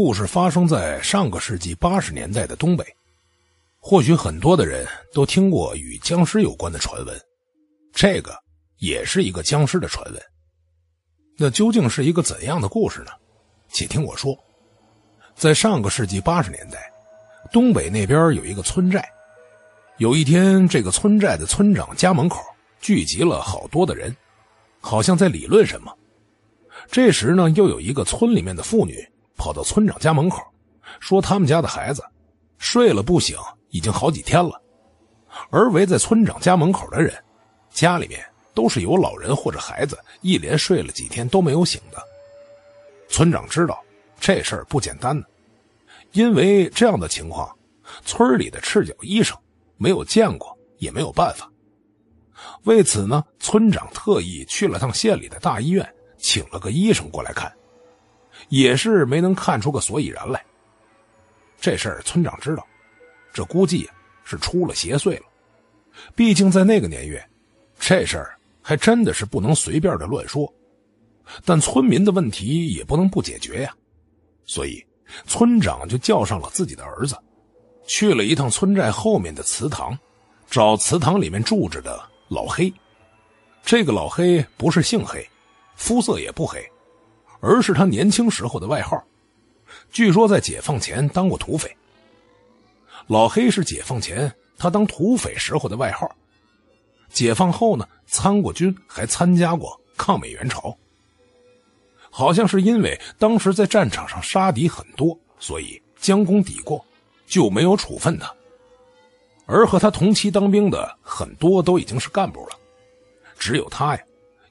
故事发生在上个世纪八十年代的东北，或许很多的人都听过与僵尸有关的传闻，这个也是一个僵尸的传闻。那究竟是一个怎样的故事呢？且听我说。在上个世纪八十年代，东北那边有一个村寨，有一天，这个村寨的村长家门口聚集了好多的人，好像在理论什么。这时呢，又有一个村里面的妇女。跑到村长家门口，说他们家的孩子睡了不醒，已经好几天了。而围在村长家门口的人，家里面都是有老人或者孩子，一连睡了几天都没有醒的。村长知道这事儿不简单呢，因为这样的情况，村里的赤脚医生没有见过，也没有办法。为此呢，村长特意去了趟县里的大医院，请了个医生过来看。也是没能看出个所以然来。这事儿村长知道，这估计是出了邪祟了。毕竟在那个年月，这事儿还真的是不能随便的乱说。但村民的问题也不能不解决呀，所以村长就叫上了自己的儿子，去了一趟村寨后面的祠堂，找祠堂里面住着的老黑。这个老黑不是姓黑，肤色也不黑。而是他年轻时候的外号，据说在解放前当过土匪。老黑是解放前他当土匪时候的外号，解放后呢参过军，还参加过抗美援朝。好像是因为当时在战场上杀敌很多，所以将功抵过，就没有处分他。而和他同期当兵的很多都已经是干部了，只有他呀，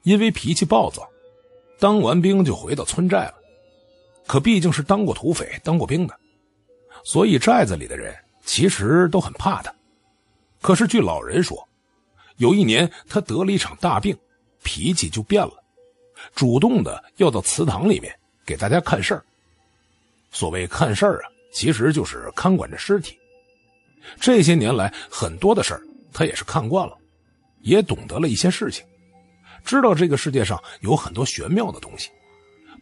因为脾气暴躁。当完兵就回到村寨了，可毕竟是当过土匪、当过兵的，所以寨子里的人其实都很怕他。可是据老人说，有一年他得了一场大病，脾气就变了，主动的要到祠堂里面给大家看事儿。所谓看事儿啊，其实就是看管着尸体。这些年来很多的事儿，他也是看惯了，也懂得了一些事情。知道这个世界上有很多玄妙的东西，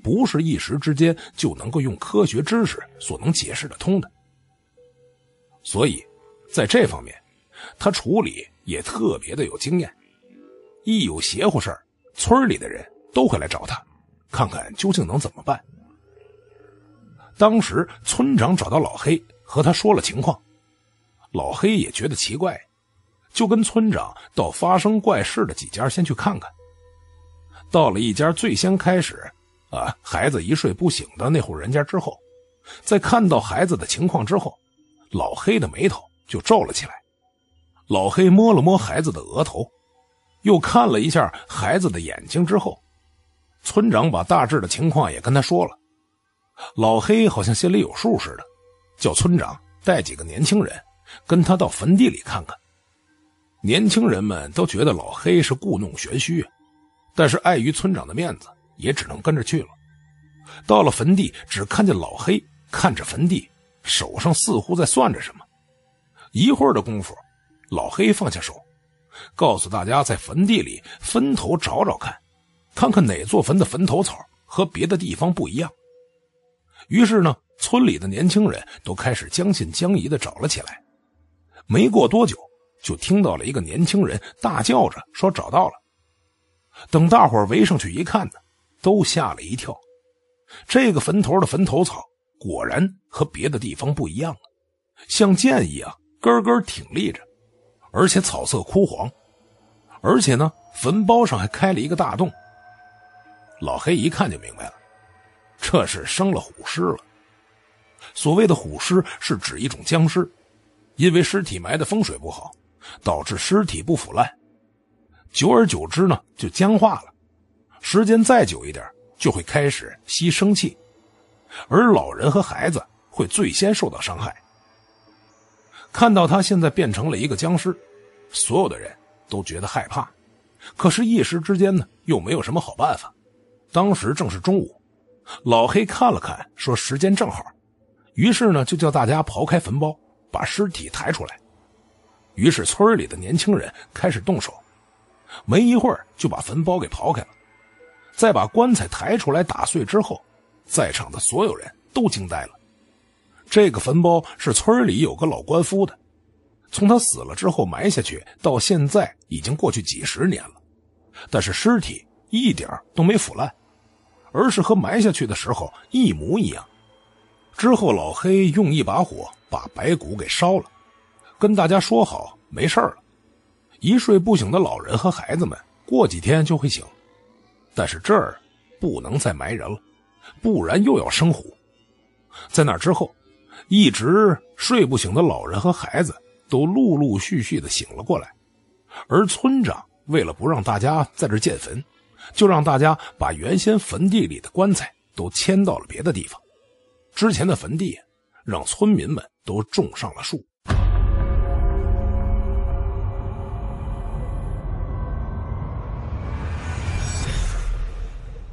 不是一时之间就能够用科学知识所能解释得通的。所以，在这方面，他处理也特别的有经验。一有邪乎事儿，村里的人都会来找他，看看究竟能怎么办。当时村长找到老黑，和他说了情况，老黑也觉得奇怪，就跟村长到发生怪事的几家先去看看。到了一家最先开始，啊，孩子一睡不醒的那户人家之后，在看到孩子的情况之后，老黑的眉头就皱了起来。老黑摸了摸孩子的额头，又看了一下孩子的眼睛之后，村长把大致的情况也跟他说了。老黑好像心里有数似的，叫村长带几个年轻人跟他到坟地里看看。年轻人们都觉得老黑是故弄玄虚。但是碍于村长的面子，也只能跟着去了。到了坟地，只看见老黑看着坟地，手上似乎在算着什么。一会儿的功夫，老黑放下手，告诉大家在坟地里分头找找看，看看哪座坟的坟头草和别的地方不一样。于是呢，村里的年轻人都开始将信将疑的找了起来。没过多久，就听到了一个年轻人大叫着说：“找到了。”等大伙围上去一看呢，都吓了一跳。这个坟头的坟头草果然和别的地方不一样了，像剑一样根根挺立着，而且草色枯黄，而且呢，坟包上还开了一个大洞。老黑一看就明白了，这是生了虎尸了。所谓的虎尸是指一种僵尸，因为尸体埋的风水不好，导致尸体不腐烂。久而久之呢，就僵化了。时间再久一点，就会开始吸生气，而老人和孩子会最先受到伤害。看到他现在变成了一个僵尸，所有的人都觉得害怕，可是，一时之间呢，又没有什么好办法。当时正是中午，老黑看了看，说时间正好，于是呢，就叫大家刨开坟包，把尸体抬出来。于是，村里的年轻人开始动手。没一会儿就把坟包给刨开了，再把棺材抬出来打碎之后，在场的所有人都惊呆了。这个坟包是村里有个老官夫的，从他死了之后埋下去，到现在已经过去几十年了，但是尸体一点都没腐烂，而是和埋下去的时候一模一样。之后，老黑用一把火把白骨给烧了，跟大家说好没事了。一睡不醒的老人和孩子们过几天就会醒，但是这儿不能再埋人了，不然又要生虎。在那之后。一直睡不醒的老人和孩子都陆陆续续的醒了过来，而村长为了不让大家在这建坟，就让大家把原先坟地里的棺材都迁到了别的地方。之前的坟地让村民们都种上了树。